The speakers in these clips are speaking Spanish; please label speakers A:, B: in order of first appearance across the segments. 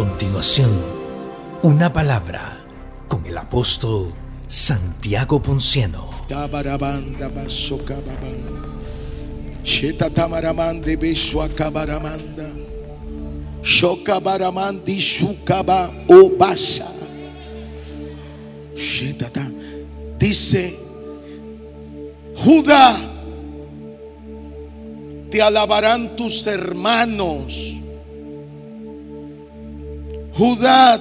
A: continuación, una palabra con el apóstol Santiago Ponciano.
B: Tabarabanda basokababanda. Shetatamarabande beshuakabaramanda. Shokabaramandi shukaba obasha. Shetata. Dice Judá, te alabarán tus hermanos. Judá,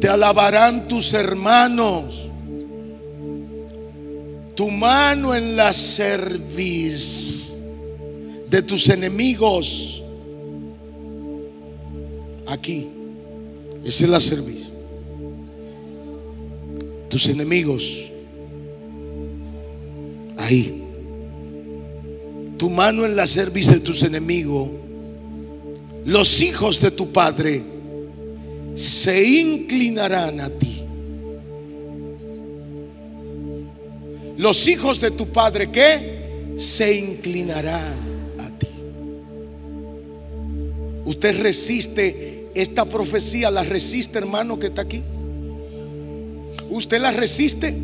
B: te alabarán tus hermanos. Tu mano en la cerviz de tus enemigos. Aquí. Esa es la cerviz. Tus enemigos. Ahí. Tu mano en la cerviz de tus enemigos. Los hijos de tu padre se inclinarán a ti. Los hijos de tu padre que se inclinarán a ti. Usted resiste esta profecía, la resiste hermano que está aquí. Usted la resiste.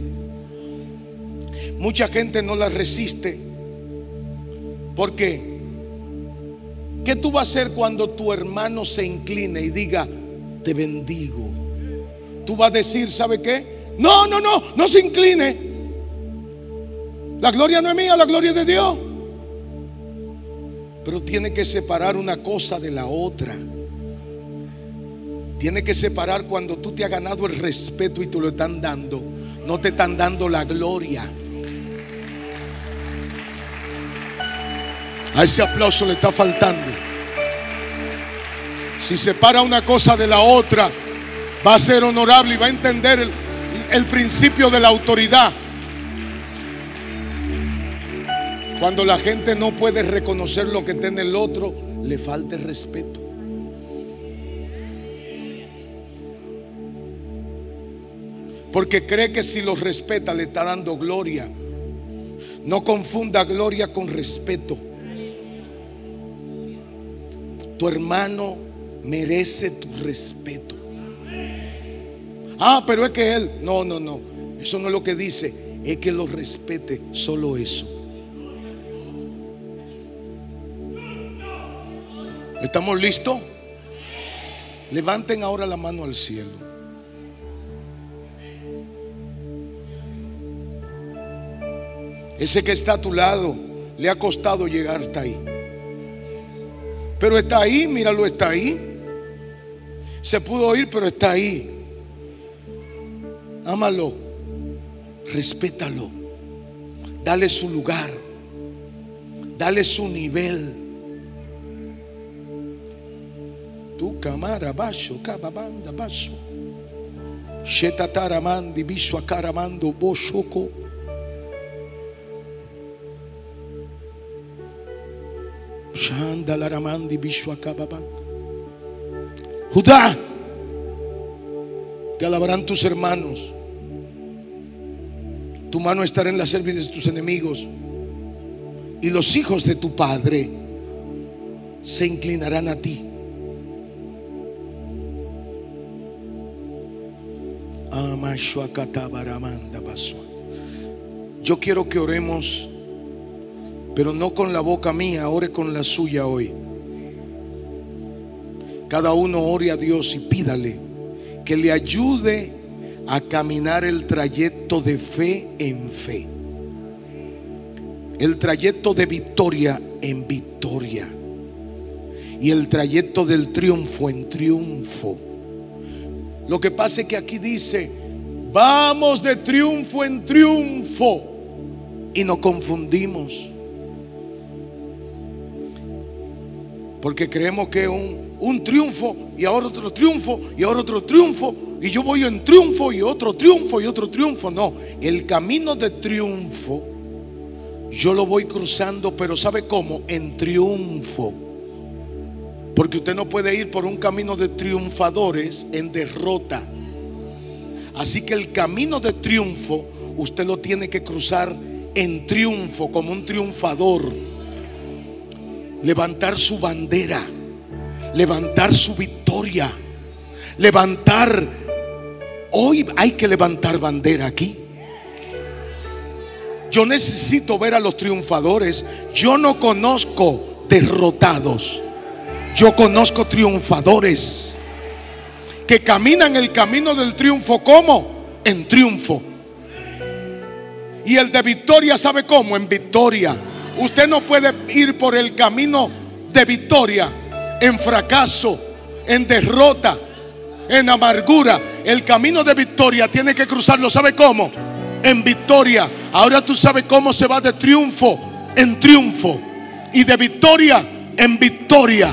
B: Mucha gente no la resiste. ¿Por qué? ¿Qué tú vas a hacer cuando tu hermano se incline y diga, te bendigo? Tú vas a decir, ¿sabe qué? No, no, no, no se incline. La gloria no es mía, la gloria es de Dios. Pero tiene que separar una cosa de la otra. Tiene que separar cuando tú te has ganado el respeto y te lo están dando. No te están dando la gloria. A ese aplauso le está faltando. Si separa una cosa de la otra, va a ser honorable y va a entender el, principio de la autoridad. Cuando la gente no puede reconocer lo que tiene el otro, le falta el respeto. Porque cree que si lo respeta le está dando gloria. No confunda gloria con respeto. Tu hermano merece tu respeto. Ah, pero es que él, no, no, no. Eso no es lo que dice. Es que lo respete, solo eso. ¿Estamos listos? Levanten ahora la mano al cielo. Ese que está a tu lado le ha costado llegar hasta ahí. Pero está ahí, míralo, está ahí. Se pudo ir, pero está ahí. Ámalo, respétalo, dale su lugar, dale su nivel. Tu camara baixo, cababanda baixo. Shetataramandi bisho akaramando boshoko. Shandalaramandi bisho akababanda. Judá, te alabarán tus hermanos. Tu mano estará en la cerviz de tus enemigos. Y los hijos de tu padre se inclinarán a ti. Yo quiero que oremos, pero no con la boca mía, ore con la suya hoy. Cada uno ore a Dios y pídale que le ayude a caminar el trayecto de fe en fe. El trayecto de victoria en victoria. Y el trayecto del triunfo en triunfo. Lo que pasa es que aquí dice, vamos de triunfo en triunfo. Y nos confundimos. Porque creemos que un, un triunfo y ahora otro triunfo y ahora otro triunfo. Y yo voy en triunfo y otro triunfo y otro triunfo. No, el camino de triunfo yo lo voy cruzando, pero ¿sabe cómo? En triunfo. Porque usted no puede ir por un camino de triunfadores en derrota. Así que el camino de triunfo usted lo tiene que cruzar en triunfo, como un triunfador. Levantar su bandera, levantar su victoria, levantar. Hoy hay que levantar bandera aquí. Yo necesito ver a los triunfadores. Yo no conozco derrotados. Yo conozco triunfadores que caminan el camino del triunfo. ¿Cómo? En triunfo. Y el de victoria, ¿sabe cómo? En victoria. Usted no puede ir por el camino de victoria en fracaso, en derrota, en amargura. El camino de victoria tiene que cruzarlo. ¿Sabe cómo? En victoria. Ahora tú sabes cómo se va de triunfo en triunfo. Y de victoria en victoria.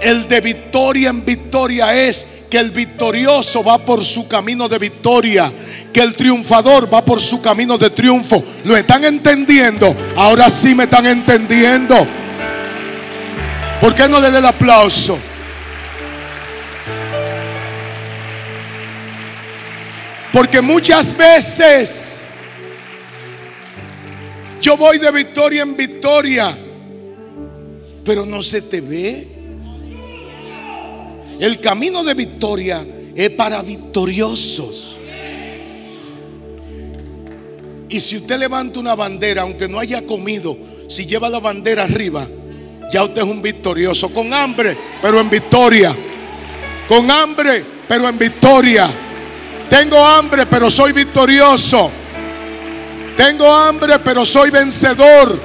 B: El de victoria en victoria es que el victorioso va por su camino de victoria, que el triunfador va por su camino de triunfo. ¿Lo están entendiendo? Ahora sí me están entendiendo. ¿Por qué no le dé el aplauso? Porque muchas veces yo voy de victoria en victoria, pero no se te ve. El camino de victoria es para victoriosos. Y si usted levanta una bandera, aunque no haya comido, si lleva la bandera arriba, ya usted es un victorioso. Con hambre, pero en victoria. Con hambre, pero en victoria. Tengo hambre, pero soy victorioso. Tengo hambre, pero soy vencedor.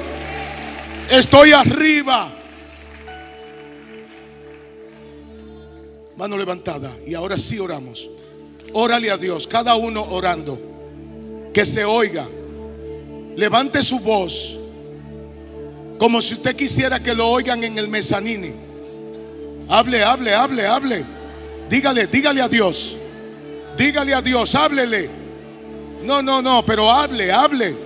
B: Estoy arriba. Mano levantada. Y ahora sí oramos. Órale a Dios, cada uno orando. Que se oiga. Levante su voz. Como si usted quisiera que lo oigan en el mezanini. Hable, hable, hable, hable. Dígale, dígale a Dios. Dígale a Dios, háblele. No, no, no, pero hable, hable.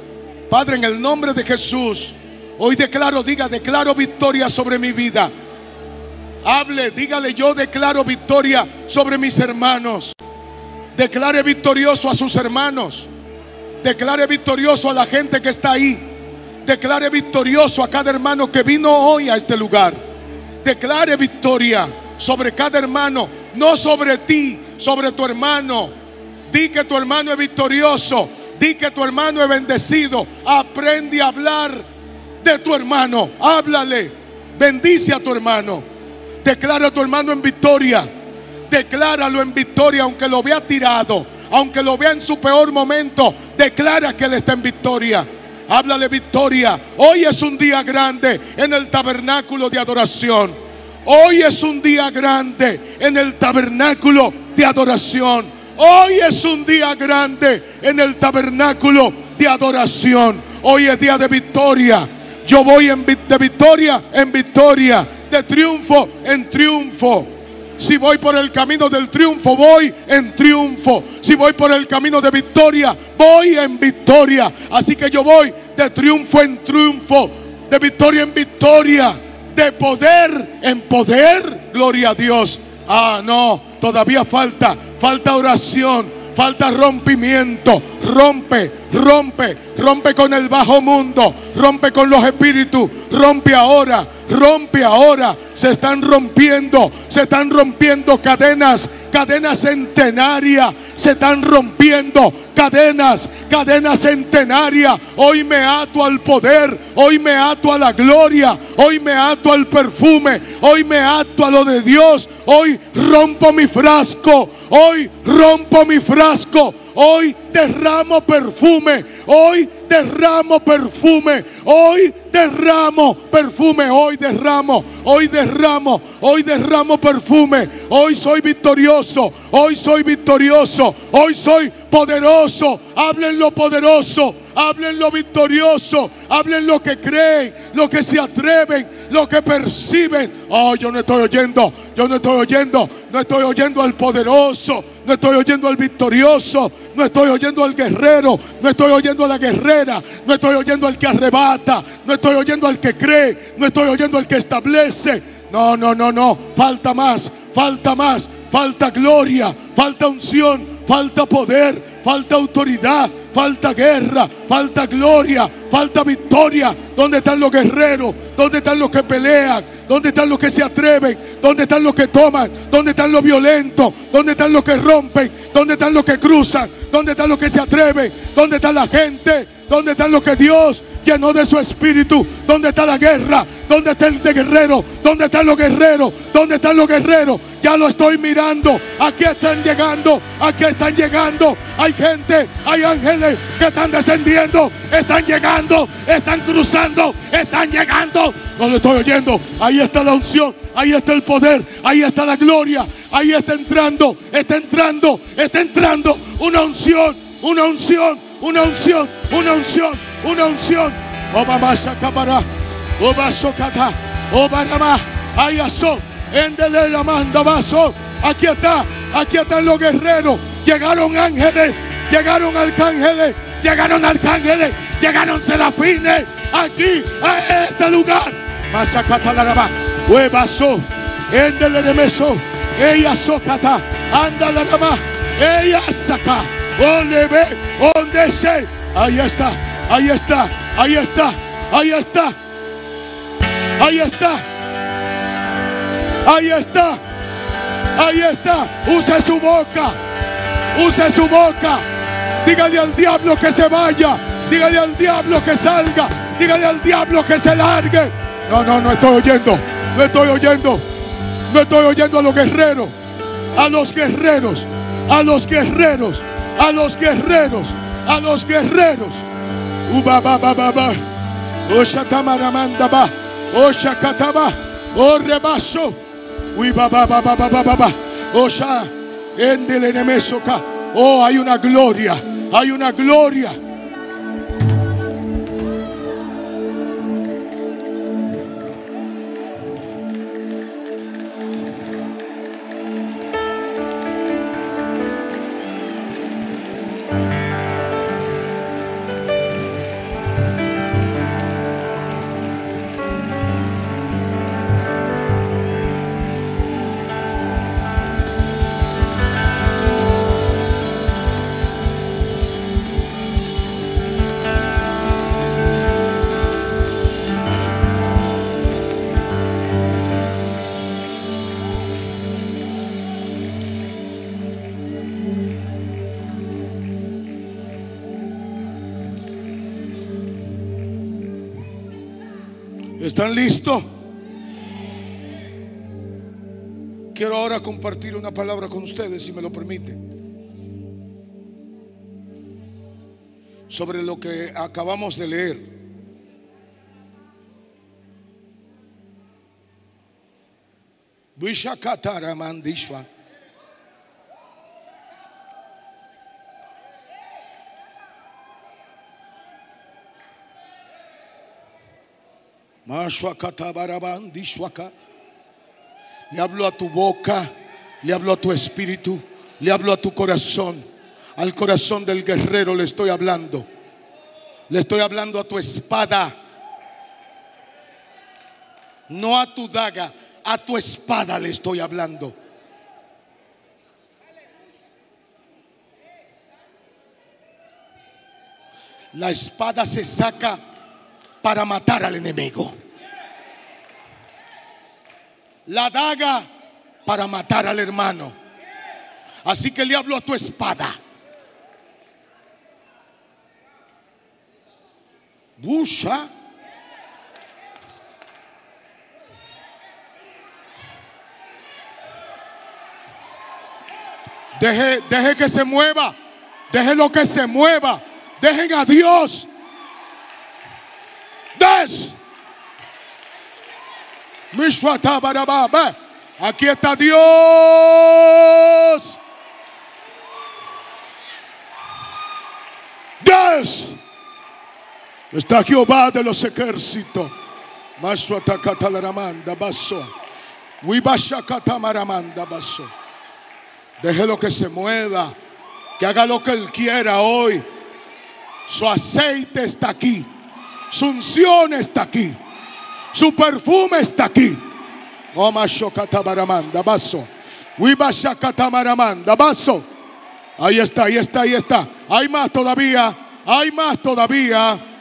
B: Padre, en el nombre de Jesús, hoy declaro, diga, declaro victoria sobre mi vida. Hable, dígale, yo declaro victoria sobre mis hermanos. Declare victorioso a sus hermanos. Declare victorioso a la gente que está ahí. Declare victorioso a cada hermano que vino hoy a este lugar. Declare victoria sobre cada hermano, no sobre ti, sobre tu hermano. Di que tu hermano es victorioso. Di que tu hermano es bendecido. Aprende a hablar de tu hermano. Háblale. Bendice a tu hermano. Declara a tu hermano en victoria. Decláralo en victoria, aunque lo vea tirado, aunque lo vea en su peor momento. Declara que él está en victoria. Háblale victoria. Hoy es un día grande en el tabernáculo de adoración. Hoy es un día grande en el tabernáculo de adoración. Hoy es un día grande en el tabernáculo de adoración. Hoy es día de victoria. Yo voy en, de victoria en victoria, de triunfo en triunfo. Si voy por el camino del triunfo, voy en triunfo. Si voy por el camino de victoria, voy en victoria. Así que yo voy de triunfo en triunfo, de victoria en victoria, de poder en poder. Gloria a Dios. Ah, no, todavía falta, falta oración, falta rompimiento. Rompe, rompe, rompe con el bajo mundo, rompe con los espíritus, rompe ahora, rompe ahora. Se están rompiendo, se están rompiendo cadenas, cadenas centenarias, se están rompiendo cadenas, cadenas centenarias. Hoy me ato al poder, hoy me ato a la gloria, hoy me ato al perfume, hoy me ato a lo de Dios, hoy rompo mi frasco, hoy rompo mi frasco. Hoy derramo perfume. Hoy derramo perfume. Hoy derramo perfume. Hoy derramo. Hoy derramo. Hoy derramo perfume. Hoy soy victorioso. Hoy soy victorioso. Hoy soy poderoso. Hablen lo poderoso. Hablen lo victorioso. Hablen lo que creen. Lo que se atreven. Lo que perciben. Oh, yo no estoy oyendo. Yo no estoy oyendo. No estoy oyendo al poderoso. No estoy oyendo al victorioso. No estoy oyendo al guerrero. No estoy oyendo a la guerrera. No estoy oyendo al que arrebata. No estoy oyendo al que cree. No estoy oyendo al que establece. No, no, no, no. Falta más. Falta más. Falta gloria. Falta unción. Falta poder. Falta autoridad. Falta guerra. Falta gloria. Falta victoria. ¿Dónde están los guerreros? ¿Dónde están los que pelean? ¿Dónde están los que se atreven? ¿Dónde están los que toman? ¿Dónde están los violentos? ¿Dónde están los que rompen? ¿Dónde están los que cruzan? ¿Dónde están los que se atreven? ¿Dónde está la gente? ¿Dónde están los que Dios llenó de su espíritu? ¿Dónde está la guerra? ¿Dónde está el de guerrero? ¿Dónde están los guerreros? ¿Dónde están los guerreros? Ya lo estoy mirando. Aquí están llegando. Aquí están llegando. Hay gente, hay ángeles que están descendiendo. Están llegando. Están cruzando. Están llegando. No lo estoy oyendo. Ahí está la unción. Ahí está el poder. Ahí está la gloria. Ahí está entrando. Está entrando. Está entrando. Una unción. Una unción. Una unción. Una unción. Una unción. Oh mamá shakabara. Oh bashokata. Oh barama. Ayaso. Endele la manda vaso. Aquí está. Aquí están los guerreros. Llegaron ángeles. Llegaron arcángeles. Llegaron arcángeles. Llegaron serafines. Aquí a este lugar. Masakata la rama. Huevaso. Endele de meso. Ella socata. Anda la rama. Ella saca. Ole ve. Donde se. Ahí está. Ahí está. Ahí está. Ahí está. Ahí está. Ahí está. Ahí está. Use su boca. Use su boca. Dígale al diablo que se vaya. Dígale al diablo que salga. Dígale al diablo que se largue. No, no, no estoy oyendo. No estoy oyendo. No estoy oyendo a los guerreros. A los guerreros. A los guerreros a los guerreros, a los guerreros. Uba ba ba ba ba. Oshatamaranda ba. Oshakataba. Orrebaso. Uba ba ba ba ba ba ba ba. Osha. Endelenemesoka. Oh, hay una gloria. Hay una gloria. ¿Están listos? Quiero ahora compartir una palabra con ustedes, si me lo permiten. Sobre lo que acabamos de leer. Vishakatara Le hablo a tu boca, le hablo a tu espíritu, le hablo a tu corazón. Al corazón del guerrero le estoy hablando. Le estoy hablando a tu espada. No a tu daga, a tu espada le estoy hablando. La espada se saca para matar al enemigo. La daga para matar al hermano. Así que le hablo a tu espada. Busha. Deje, deje que se mueva. Deje lo que se mueva. Dejen a Dios. Des. Mishwata baraba, ve. Aquí está Dios. Dios. Está Jehová de los ejércitos. Mashwata katalaramanda baso. Wibasha katamaramanda baso. Déjelo que se mueva. Que haga lo que él quiera hoy. Su aceite está aquí. Su unción está aquí. Su perfume está aquí. Omashokatabaramanda baso. Baso. Ahí está, ahí está, ahí está. Hay más todavía. Hay más todavía.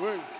B: Uy.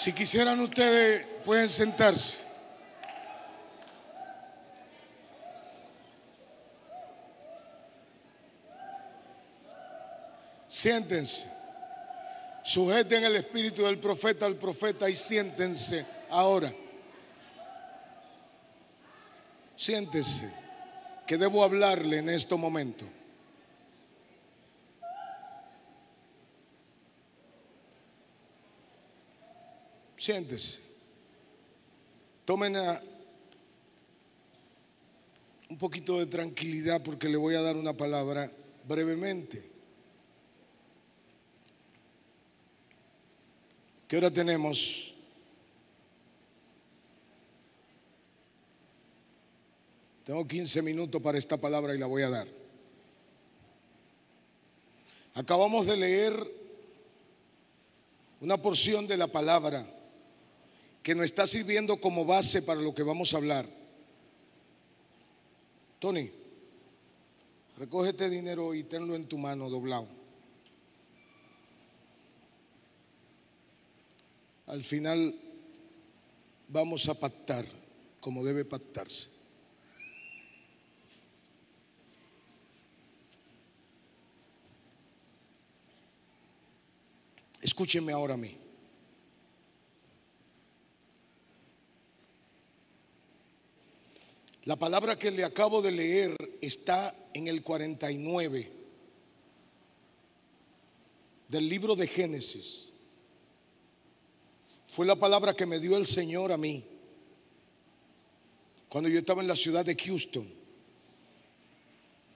B: Si quisieran ustedes, pueden sentarse. Siéntense. Sujeten el espíritu del profeta al profeta y siéntense ahora. Siéntense, que debo hablarle en este momento. Siéntese. Tomen un poquito de tranquilidad porque le voy a dar una palabra brevemente. ¿Qué hora tenemos? Tengo 15 minutos para esta palabra y la voy a dar. Acabamos de leer una porción de la palabra que nos está sirviendo como base para lo que vamos a hablar. Tony, recoge este dinero y tenlo en tu mano doblado. Al final vamos a pactar como debe pactarse. Escúcheme ahora a mí. La palabra que le acabo de leer está en el 49 del libro de Génesis. Fue la palabra que me dio el Señor a mí cuando yo estaba en la ciudad de Houston.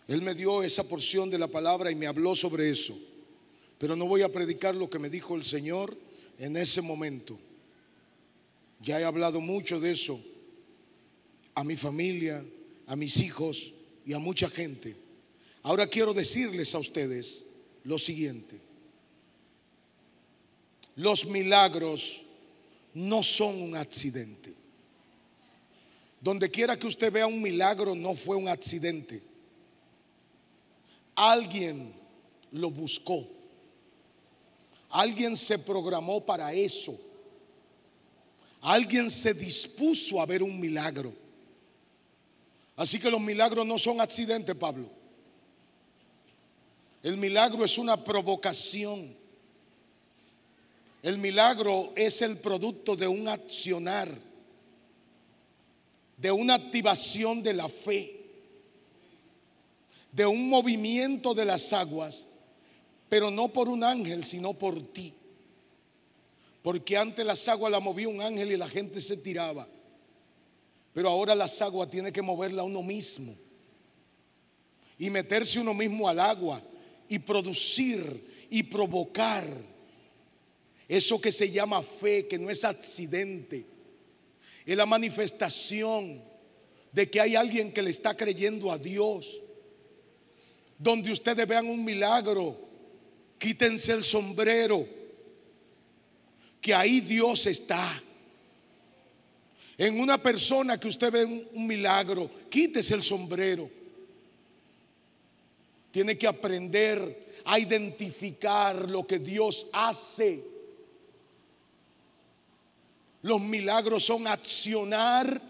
B: Él me dio esa porción de la palabra y me habló sobre eso. Pero no voy a predicar lo que me dijo el Señor en ese momento. Ya he hablado mucho de eso a mi familia, a mis hijos y a mucha gente. Ahora quiero decirles a ustedes lo siguiente. Los milagros no son un accidente. Donde quiera que usted vea un milagro, no fue un accidente. Alguien lo buscó. Alguien se programó para eso. Alguien se dispuso a ver un milagro. Así que los milagros no son accidentes, Pablo. El milagro es una provocación. El milagro es el producto de un accionar, de una activación de la fe, de un movimiento de las aguas, pero no por un ángel, sino por ti. Porque antes las aguas las movía un ángel y la gente se tiraba. Pero ahora las aguas tiene que moverla uno mismo. Y meterse uno mismo al agua y producir y provocar eso que se llama fe, que no es accidente. Es la manifestación de que hay alguien que le está creyendo a Dios. Donde ustedes vean un milagro, quítense el sombrero. que ahí Dios está. En una persona que usted ve un, milagro, quítese el sombrero. Tiene que aprender a identificar lo que Dios hace. Los milagros son accionar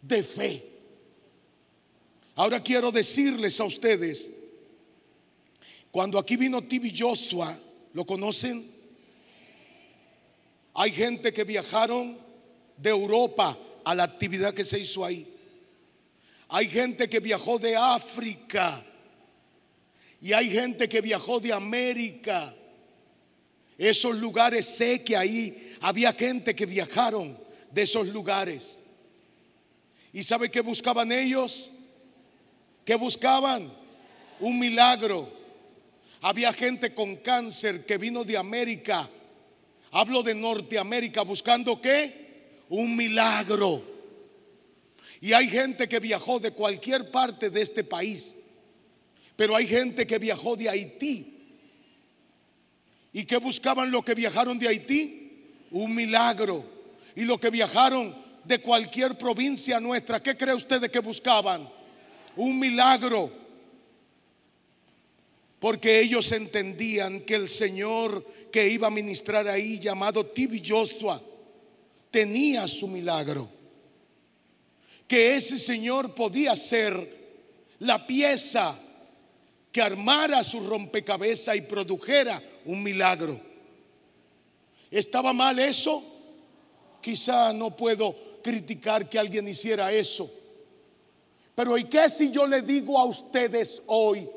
B: de fe. Ahora quiero decirles a ustedes, cuando aquí vino Tibi Joshua, ¿lo conocen? Hay gente que viajaron de Europa a la actividad que se hizo ahí. Hay gente que viajó de África. Y hay gente que viajó de América. Esos lugares sé que ahí había gente que viajaron de esos lugares. ¿Y sabe qué buscaban ellos? ¿Qué buscaban? Un milagro. Había gente con cáncer que vino de América. Hablo de Norteamérica buscando qué? Un milagro. Y hay gente que viajó de cualquier parte de este país. Pero hay gente que viajó de Haití. ¿Y qué buscaban los que viajaron de Haití? Un milagro. Y los que viajaron de cualquier provincia nuestra, ¿qué cree usted de que buscaban? Un milagro. Porque ellos entendían que el Señor que iba a ministrar ahí, llamado Tibi Joshua, tenía su milagro. Que ese Señor podía ser la pieza que armara su rompecabezas y produjera un milagro. ¿Estaba mal eso? Quizá no puedo criticar que alguien hiciera eso. Pero ¿y qué si yo le digo a ustedes hoy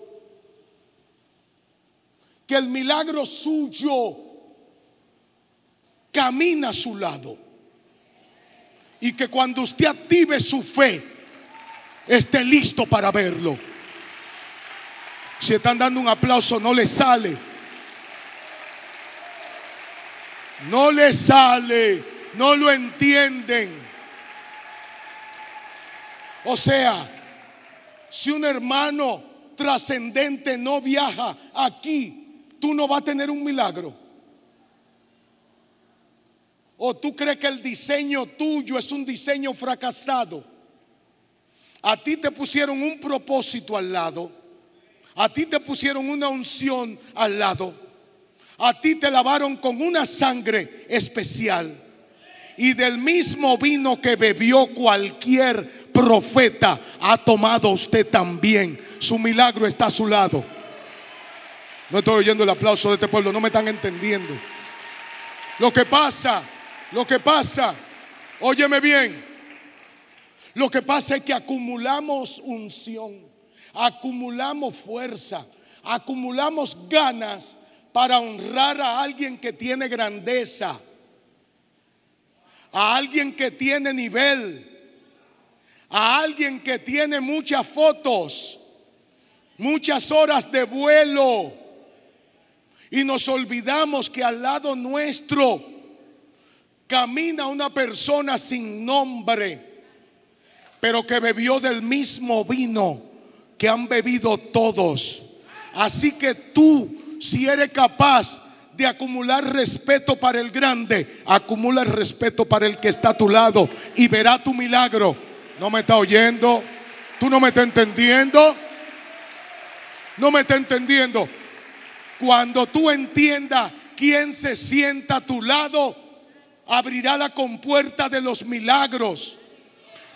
B: que el milagro suyo camina a su lado? Y que cuando usted active su fe, esté listo para verlo. Si están dando un aplauso, no le sale. No le sale, no lo entienden. O sea, si un hermano trascendente no viaja aquí, tú no vas a tener un milagro. O tú crees que el diseño tuyo es un diseño fracasado. A ti te pusieron un propósito al lado. A ti te pusieron una unción al lado. A ti te lavaron con una sangre especial. Y del mismo vino que bebió cualquier profeta, ha tomado usted también. Su milagro está a su lado. No estoy oyendo el aplauso de este pueblo, no me están entendiendo. Lo que pasa, lo que pasa, óyeme bien, lo que pasa es que acumulamos unción acumulamos fuerza, acumulamos ganas para honrar a alguien que tiene grandeza, a alguien que tiene nivel, a alguien que tiene muchas fotos, muchas horas de vuelo. Y nos olvidamos que al lado nuestro camina una persona sin nombre, pero que bebió del mismo vino que han bebido todos. Así que tú, si eres capaz de acumular respeto para el grande, acumula el respeto para el que está a tu lado y verá tu milagro. ¿No me está oyendo? ¿Tú no me estás entendiendo? No me está entendiendo. Cuando tú entiendas quién se sienta a tu lado, abrirá la compuerta de los milagros.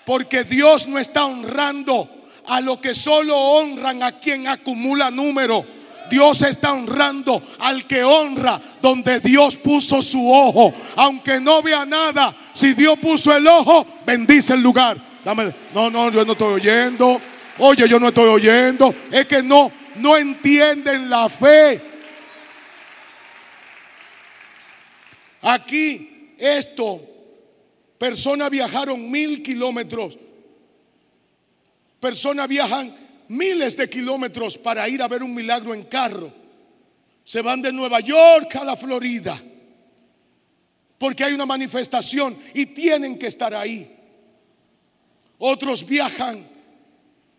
B: Porque Dios no está honrando a lo que solo honran a quien acumula número. Dios está honrando al que honra donde Dios puso su ojo. Aunque no vea nada, si Dios puso el ojo, bendice el lugar. Dame, no, no, yo no estoy oyendo. Oye, yo no estoy oyendo. Es que no, no entienden la fe. Aquí, esto, personas viajaron mil kilómetros Personas viajan miles de kilómetros para ir a ver un milagro en carro. Se van de Nueva York a la Florida. Porque hay una manifestación y tienen que estar ahí. Otros viajan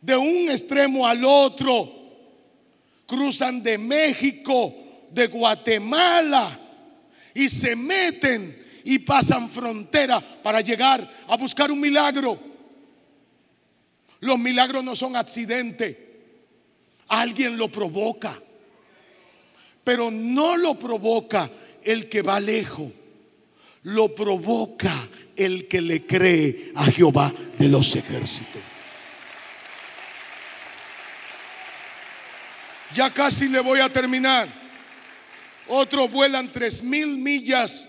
B: de un extremo al otro. Cruzan de México de Guatemala y se meten y pasan frontera para llegar a buscar un milagro. Los milagros no son accidentes. Alguien lo provoca. Pero no lo provoca el que va lejos. Lo provoca el que le cree a Jehová de los ejércitos. Ya casi le voy a terminar. Otros vuelan tres mil millas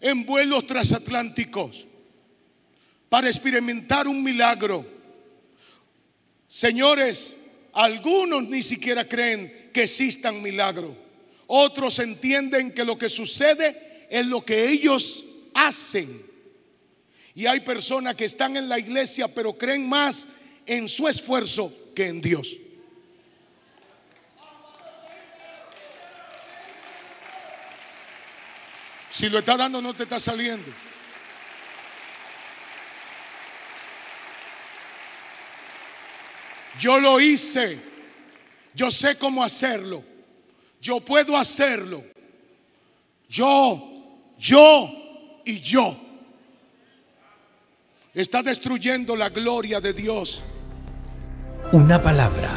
B: en vuelos transatlánticos para experimentar un milagro. Señores, algunos ni siquiera creen que existan milagros. Otros entienden que lo que sucede es lo que ellos hacen. Y hay personas que están en la iglesia pero creen más en su esfuerzo que en Dios. Si lo está dando no te está saliendo. Yo lo hice. Yo sé cómo hacerlo. Yo puedo hacerlo. Yo, yo y yo. Está destruyendo la gloria de Dios.
A: Una palabra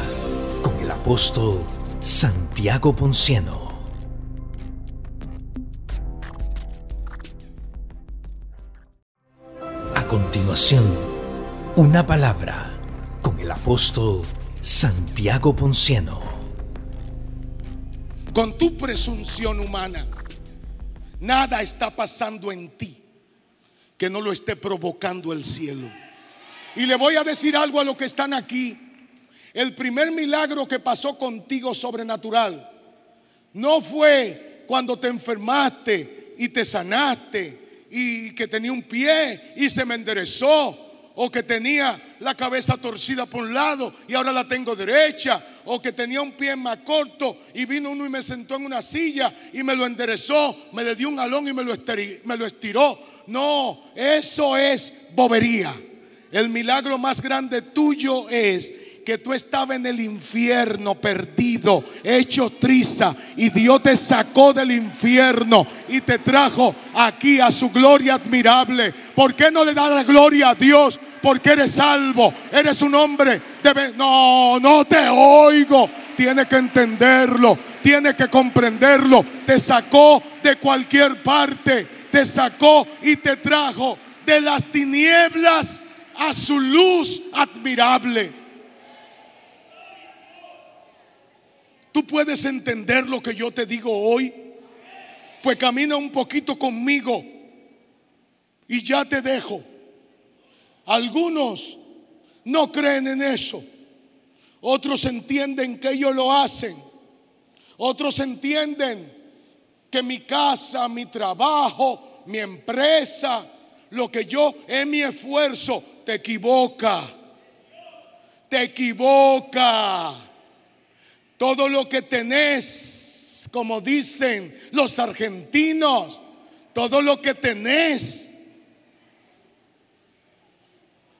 A: con el apóstol Santiago Ponciano. Continuación, una palabra con el apóstol Santiago Ponciano.
B: Con tu presunción humana, nada está pasando en ti que no lo esté provocando el cielo. Y le voy a decir algo a los que están aquí. El primer milagro que pasó contigo sobrenatural no fue cuando te enfermaste y te sanaste y que tenía un pie y se me enderezó o que tenía la cabeza torcida por un lado y ahora la tengo derecha, o que tenía un pie más corto y vino uno y me sentó en una silla y me lo enderezó, me le dio un alón y me lo, me lo estiró. No, eso es bobería. El milagro más grande tuyo es que tú estabas en el infierno perdido, hecho triza, y Dios te sacó del infierno y te trajo aquí a su gloria admirable. ¿Por qué no le da la gloria a Dios? porque eres salvo, eres un hombre. No, no te oigo. Tiene que entenderlo, tiene que comprenderlo. Te sacó de cualquier parte, te sacó y te trajo de las tinieblas a su luz admirable. Tú puedes entender lo que yo te digo hoy. Pues camina un poquito conmigo y ya te dejo. Algunos no creen en eso. Otros entienden que ellos lo hacen. Otros entienden que mi casa, mi trabajo, mi empresa, lo que yo es mi esfuerzo, te equivoca. Te equivoca. Todo lo que tenés, como dicen los argentinos, todo lo que tenés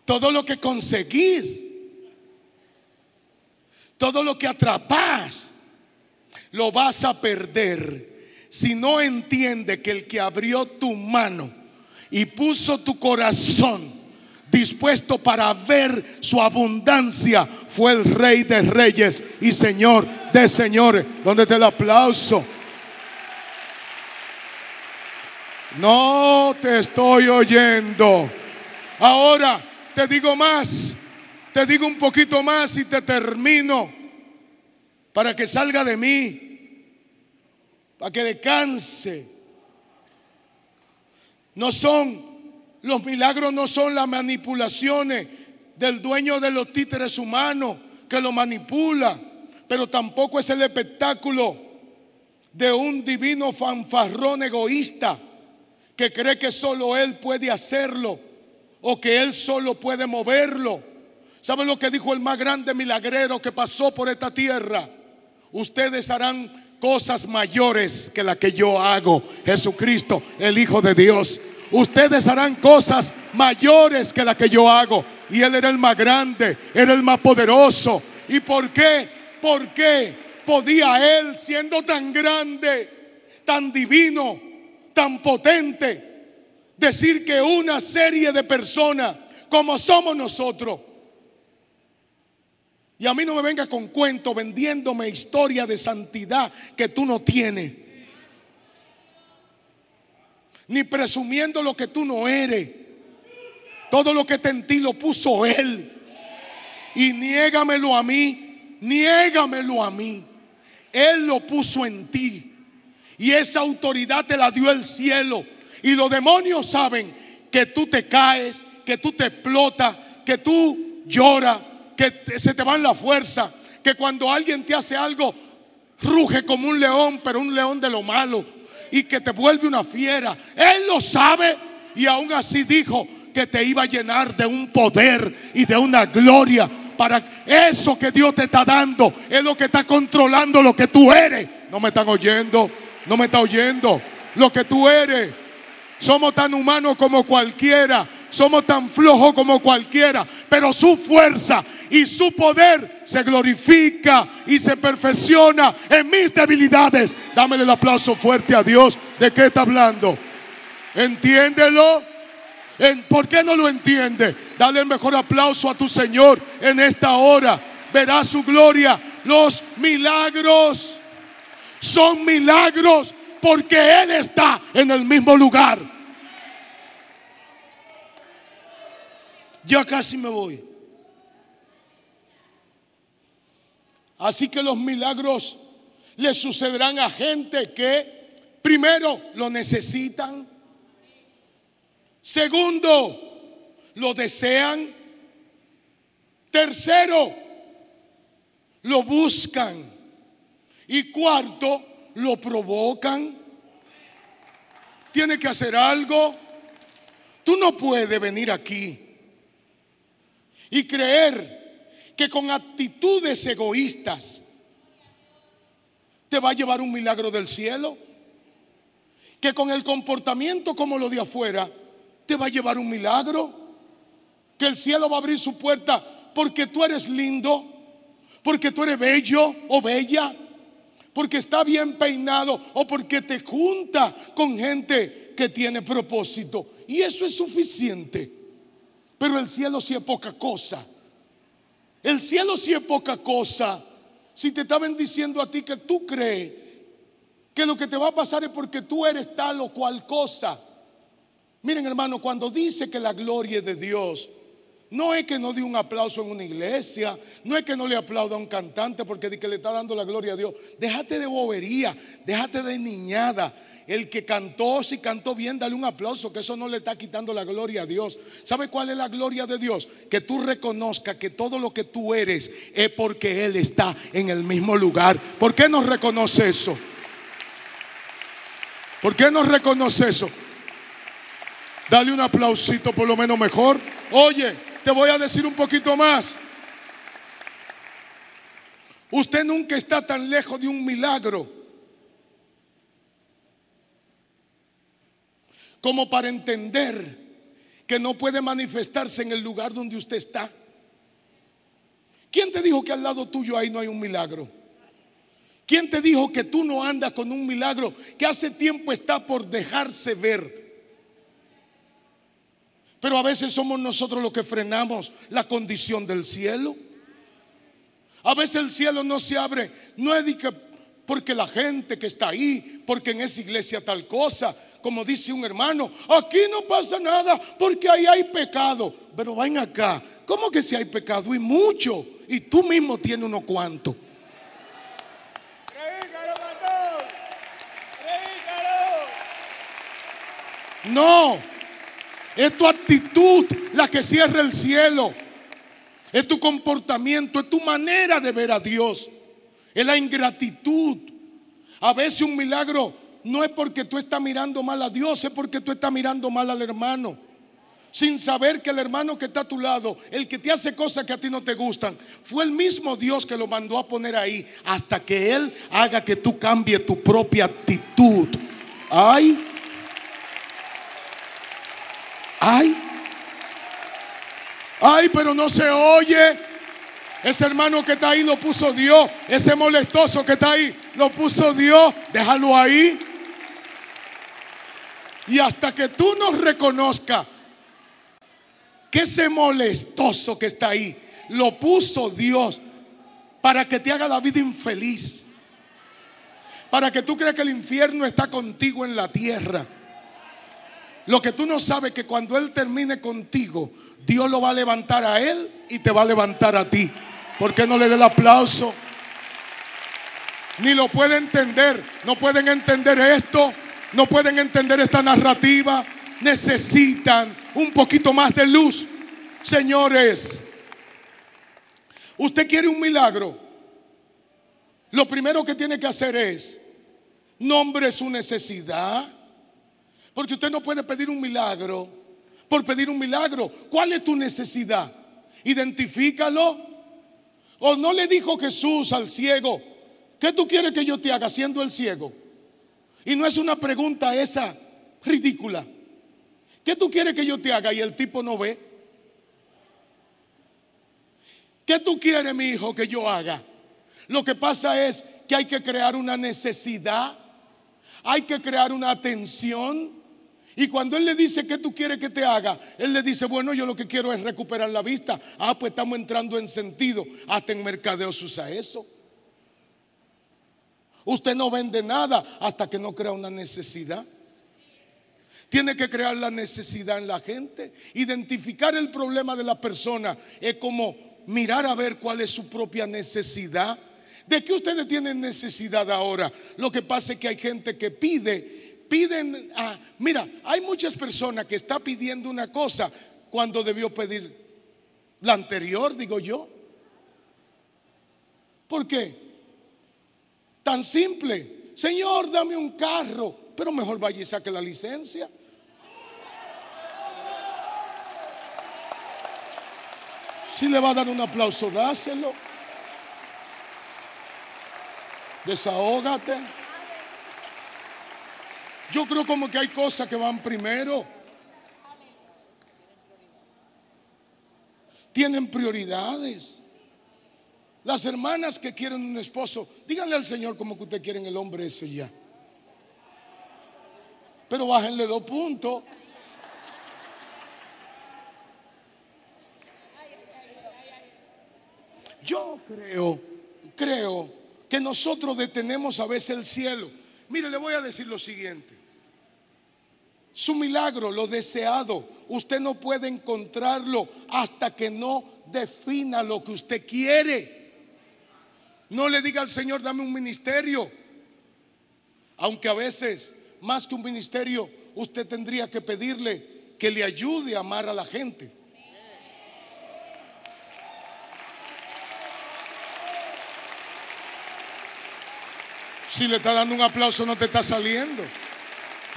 B: todo lo que conseguís, todo lo que atrapás, lo vas a perder si no entiende que el que abrió tu mano y puso tu corazón dispuesto para ver su abundancia fue el rey de reyes y señor de señores. ¿Dónde te el aplauso? No te estoy oyendo. Ahora, te digo más, te digo un poquito más y te termino para que salga de mí, para que descanse. No son, los milagros no son las manipulaciones del dueño de los títeres humanos que lo manipula, pero tampoco es el espectáculo de un divino fanfarrón egoísta que cree que solo él puede hacerlo o que Él solo puede moverlo. ¿Saben lo que dijo el más grande milagrero que pasó por esta tierra? Ustedes harán cosas mayores que la que yo hago, Jesucristo, el Hijo de Dios. Ustedes harán cosas mayores que la que yo hago. Y Él era el más grande, era el más poderoso. ¿Y por qué? ¿Por qué? podía Él, siendo tan grande, tan divino, tan potente, decir que una serie de personas como somos nosotros, y a mí no me venga con cuento vendiéndome historia de santidad que tú no tienes. Ni presumiendo lo que tú no eres. Todo lo que está en ti lo puso Él. Y niégamelo a mí, niégamelo a mí. Él lo puso en ti. Y esa autoridad te la dio el cielo. Y los demonios saben que tú te caes, que tú te explotas, que tú lloras, que se te van la fuerza, que cuando alguien te hace algo, ruge como un león, pero un león de lo malo, y que te vuelve una fiera. Él lo sabe y aún así dijo que te iba a llenar de un poder y de una gloria para eso que Dios te está dando es lo que está controlando lo que tú eres. No me están oyendo, no me está oyendo. Lo que tú eres. Somos tan humanos como cualquiera. Somos tan flojos como cualquiera. Pero su fuerza y su poder se glorifica y se perfecciona en mis debilidades. Dámele el aplauso fuerte a Dios. ¿De qué está hablando? Entiéndelo. ¿Por qué no lo entiende? Dale el mejor aplauso a tu Señor en esta hora. Verá su gloria. Los milagros son milagros porque Él está en el mismo lugar. Ya casi me voy. Así que los milagros le sucederán a gente que primero lo necesitan Segundo, lo desean. Tercero, lo buscan. Y cuarto, lo provocan. Tiene que hacer algo. Tú no puedes venir aquí y creer que con actitudes egoístas te va a llevar un milagro del cielo. Que con el comportamiento como lo de afuera te va a llevar un milagro. Que el cielo va a abrir su puerta porque tú eres lindo, porque tú eres bello o bella, porque está bien peinado o porque te junta con gente que tiene propósito. Y eso es suficiente. Pero el cielo sí es poca cosa. El cielo sí es poca cosa. Si te estaban diciendo a ti que tú crees que lo que te va a pasar es porque tú eres tal o cual cosa. Miren hermano, cuando dice que la gloria es de Dios, no es que no dé un aplauso en una iglesia, no es que no le aplauda a un cantante porque que le está dando la gloria a Dios. Déjate de bobería, déjate de niñada. El que cantó, si cantó bien, dale un aplauso, que eso no le está quitando la gloria a Dios. ¿Sabe cuál es la gloria de Dios? Que tú reconozcas que todo lo que tú eres es porque Él está en el mismo lugar. ¿Por qué no reconoce eso? ¿Por qué no reconoce eso? Dale un aplausito por lo menos mejor. Oye, te voy a decir un poquito más. Usted nunca está tan lejos de un milagro como para entender que no puede manifestarse en el lugar donde usted está. ¿Quién te dijo que al lado tuyo ahí no hay un milagro? ¿Quién te dijo que tú no andas con un milagro que hace tiempo está por dejarse ver? Pero a veces somos nosotros los que frenamos la condición del cielo. A veces el cielo no se abre, no es que porque la gente que está ahí, porque en esa iglesia tal cosa, como dice un hermano, aquí no pasa nada porque ahí hay pecado. Pero ven acá, ¿cómo que si hay pecado? Y mucho, y tú mismo tienes uno cuanto. No, es tu actitud la que cierra el cielo. Es tu comportamiento, es tu manera de ver a Dios. Es la ingratitud. A veces un milagro no es porque tú estás mirando mal a Dios, es porque tú estás mirando mal al hermano. Sin saber que el hermano que está a tu lado, el que te hace cosas que a ti no te gustan, fue el mismo Dios que lo mandó a poner ahí hasta que Él haga que tú cambies tu propia actitud. Ay, Ay, ay, pero no se oye. Ese hermano que está ahí lo puso Dios. Ese molestoso que está ahí lo puso Dios. Déjalo ahí. Y hasta que tú no reconozcas que ese molestoso que está ahí lo puso Dios para que te haga la vida infeliz. Para que tú creas que el infierno está contigo en la tierra. Lo que tú no sabes que cuando Él termine contigo, Dios lo va a levantar a Él y te va a levantar a ti. ¿Por qué no le dé el aplauso? Ni lo puede entender. No pueden entender esto. No pueden entender esta narrativa. Necesitan un poquito más de luz. Señores, usted quiere un milagro. Lo primero que tiene que hacer es nombre su necesidad. Porque usted no puede pedir un milagro por pedir un milagro. ¿Cuál es tu necesidad? Identifícalo. ¿O no le dijo Jesús al ciego, ¿qué tú quieres que yo te haga siendo el ciego? Y no es una pregunta esa ridícula. ¿Qué tú quieres que yo te haga? Y el tipo no ve. ¿Qué tú quieres, mi hijo, que yo haga? Lo que pasa es que hay que crear una necesidad, hay que crear una atención. Y cuando él le dice, ¿qué tú quieres que te haga? Él le dice, bueno, yo lo que quiero es recuperar la vista. Ah, pues estamos entrando en sentido. Hasta en mercadeo se usa eso. Usted no vende nada hasta que no crea una necesidad. Tiene que crear la necesidad en la gente. Identificar el problema de la persona es como mirar a ver cuál es su propia necesidad. ¿De qué ustedes tienen necesidad ahora? Lo que pasa es que hay gente que pide, piden, ah, mira, hay muchas personas que están pidiendo una cosa cuando debió pedir la anterior, digo yo. ¿Por qué? Tan simple. Señor, dame un carro, pero mejor vaya y saque la licencia. Si le va a dar un aplauso, dáselo. Desahógate. Yo creo como que hay cosas que van primero. Tienen prioridades. Las hermanas que quieren un esposo, díganle al Señor como que usted quieren el hombre ese ya. Pero bájenle dos puntos. Yo creo, creo que nosotros detenemos a veces el cielo. Mire, le voy a decir lo siguiente. Su milagro, lo deseado, usted no puede encontrarlo hasta que no defina lo que usted quiere. No le diga al Señor, dame un ministerio. Aunque a veces, más que un ministerio, usted tendría que pedirle que le ayude a amar a la gente. Si le está dando un aplauso no te está saliendo.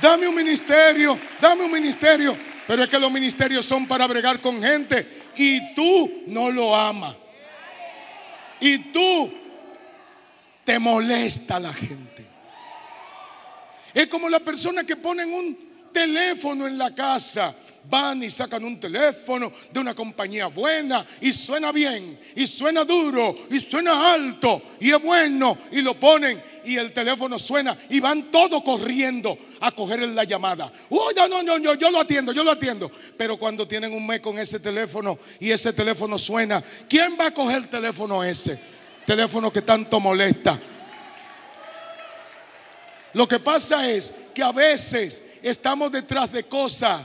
B: Dame un ministerio, dame un ministerio. Pero es que los ministerios son para bregar con gente y tú no lo amas. Y tú te molesta la gente. Es como la persona que ponen un teléfono en la casa van y sacan un teléfono de una compañía buena y suena bien, y suena duro, y suena alto, y es bueno, y lo ponen, y el teléfono suena, y van todos corriendo a coger la llamada. Uy, no, no, no, yo lo atiendo, yo lo atiendo. Pero cuando tienen un mes con ese teléfono y ese teléfono suena, ¿quién va a coger el teléfono ese? Teléfono que tanto molesta. Lo que pasa es que a veces estamos detrás de cosas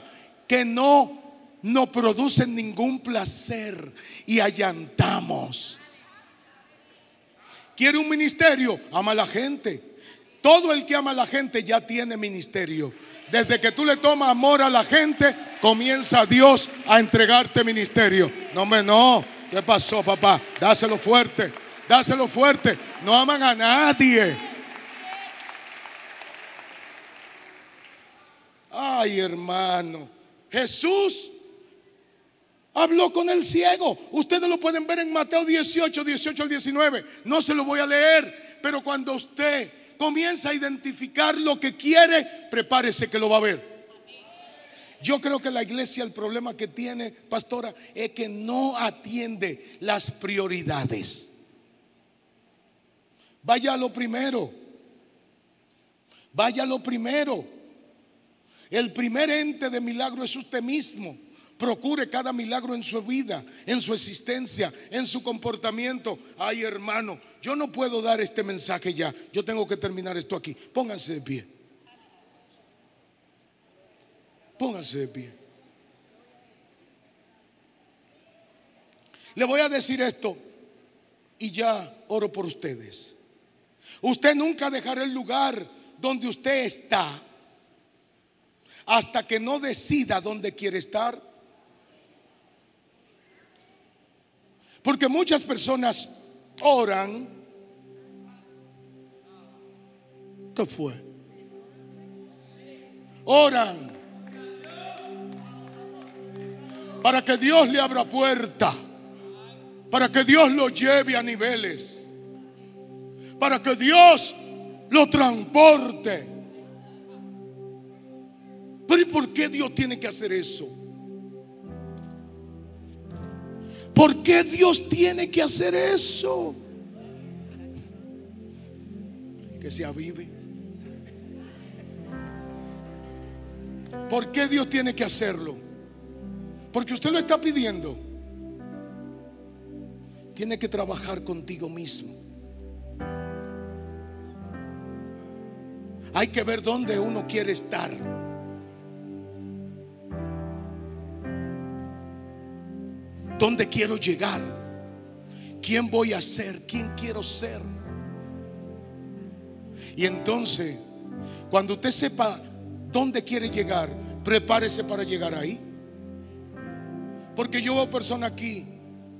B: que no nos producen ningún placer y allantamos. ¿Quiere un ministerio? Ama a la gente. Todo el que ama a la gente ya tiene ministerio. Desde que tú le tomas amor a la gente, comienza Dios a entregarte ministerio. No me no. ¿Qué pasó, papá? Dáselo fuerte. Dáselo fuerte. No aman a nadie. Ay, hermano. Jesús habló con el ciego. Ustedes lo pueden ver en Mateo 18, 18 al 19. No se lo voy a leer, pero cuando usted comienza a identificar lo que quiere, prepárese que lo va a ver. Yo creo que la iglesia el problema que tiene, pastora, es que no atiende las prioridades. Vaya a lo primero. Vaya a lo primero. El primer ente de milagro es usted mismo. Procure cada milagro en su vida, en su existencia, en su comportamiento. Ay, hermano, yo no puedo dar este mensaje ya. Yo tengo que terminar esto aquí. Pónganse de pie. Pónganse de pie. Le voy a decir esto y ya oro por ustedes. Usted nunca dejará el lugar donde usted está hasta que no decida dónde quiere estar. Porque muchas personas oran. ¿Qué fue? Oran para que Dios le abra puerta, para que Dios lo lleve a niveles, para que Dios lo transporte. Pero ¿y por qué Dios tiene que hacer eso? ¿Por qué Dios tiene que hacer eso? Que se avive. ¿Por qué Dios tiene que hacerlo? Porque usted lo está pidiendo. Tiene que trabajar contigo mismo. Hay que ver dónde uno quiere estar. ¿Dónde quiero llegar? ¿Quién voy a ser? ¿Quién quiero ser? Y entonces, cuando usted sepa dónde quiere llegar, prepárese para llegar ahí. Porque yo veo personas aquí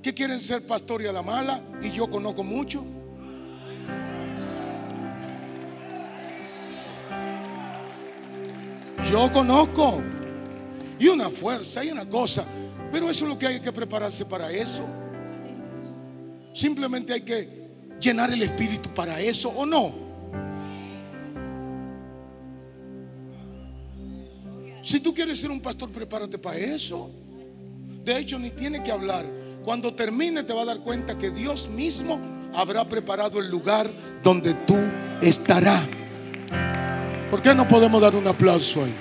B: que quieren ser pastor y a la mala y yo conozco mucho. Yo conozco. Y una fuerza y una cosa. Pero eso es lo que hay que prepararse para eso. Simplemente hay que llenar el espíritu para eso o no. Si tú quieres ser un pastor, prepárate para eso. De hecho, ni tiene que hablar. Cuando termine te va a dar cuenta que Dios mismo habrá preparado el lugar donde tú estarás. ¿Por qué no podemos dar un aplauso ahí?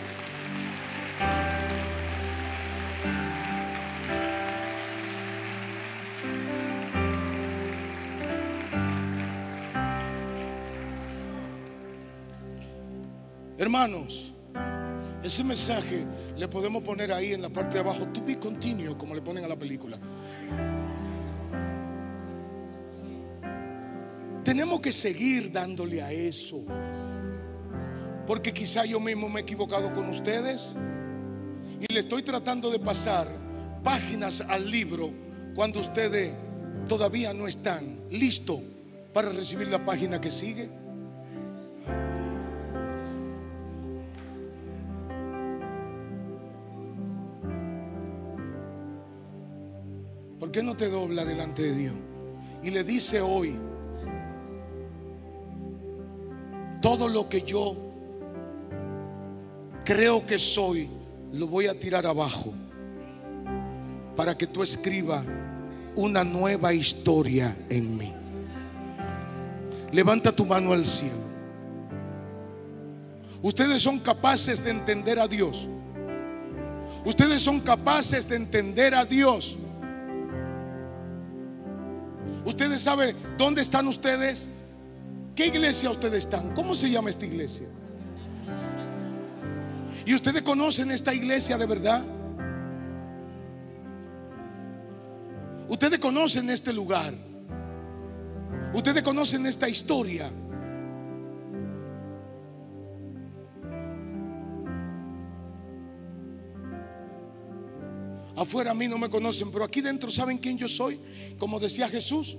B: Hermanos, ese mensaje le podemos poner ahí en la parte de abajo, to be continuo, como le ponen a la película. Tenemos que seguir dándole a eso. Porque quizá yo mismo me he equivocado con ustedes y le estoy tratando de pasar páginas al libro cuando ustedes todavía no están listos para recibir la página que sigue. ¿Por qué no te dobla delante de Dios? Y le dice hoy, todo lo que yo creo que soy, lo voy a tirar abajo para que tú escribas una nueva historia en mí. Levanta tu mano al cielo. Ustedes son capaces de entender a Dios. Ustedes son capaces de entender a Dios. Ustedes saben dónde están ustedes. ¿Qué iglesia ustedes están? ¿Cómo se llama esta iglesia? ¿Y ustedes conocen esta iglesia de verdad? Ustedes conocen este lugar. Ustedes conocen esta historia. Afuera a mí no me conocen, pero aquí dentro saben quién yo soy. Como decía Jesús,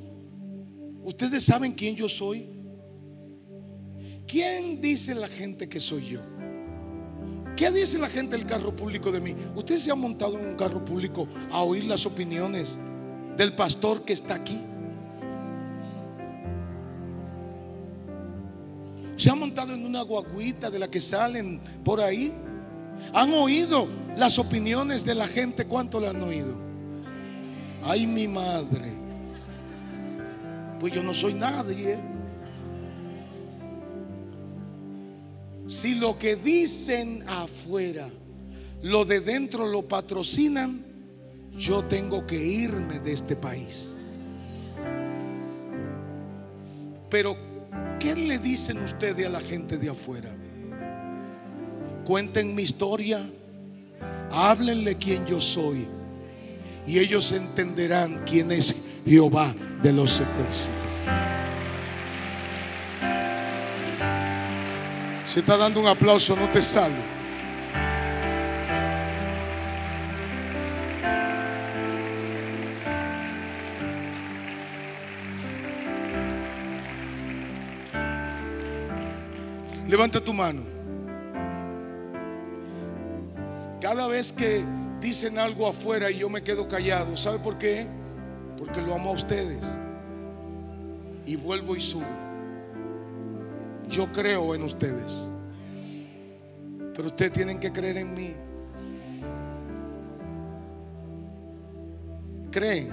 B: ustedes saben quién yo soy. ¿Quién dice la gente que soy yo? ¿Qué dice la gente del carro público de mí? Ustedes se han montado en un carro público a oír las opiniones del pastor que está aquí. Se han montado en una guaguita de la que salen por ahí ¿Han oído las opiniones de la gente? ¿Cuánto le han oído? Ay, mi madre. Pues yo no soy nadie. Si lo que dicen afuera, lo de dentro lo patrocinan, yo tengo que irme de este país. Pero, ¿qué le dicen ustedes a la gente de afuera? Cuenten mi historia, háblenle quién yo soy y ellos entenderán quién es Jehová de los ejércitos. Se está dando un aplauso, no te sale. Levanta tu mano. Cada vez que dicen algo afuera y yo me quedo callado, ¿sabe por qué? Porque lo amo a ustedes. Y vuelvo y subo. Yo creo en ustedes. Pero ustedes tienen que creer en mí. ¿Creen?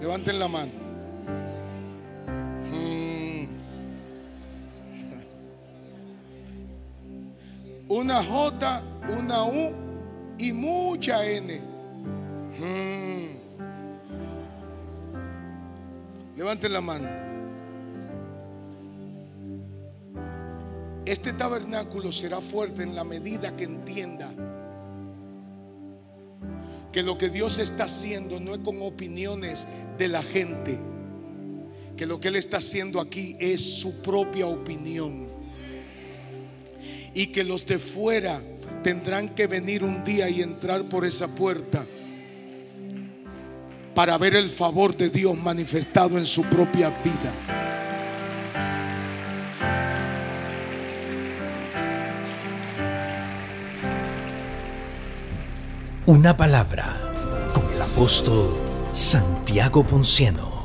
B: Levanten la mano. una J, una U y mucha N. Hmm. Levanten la mano. Este tabernáculo será fuerte en la medida que entienda que lo que Dios está haciendo no es con opiniones de la gente, que lo que Él está haciendo aquí es su propia opinión y que los de fuera tendrán que venir un día y entrar por esa puerta para ver el favor de Dios manifestado en su propia vida.
A: Una palabra con el apóstol Santiago Ponciano.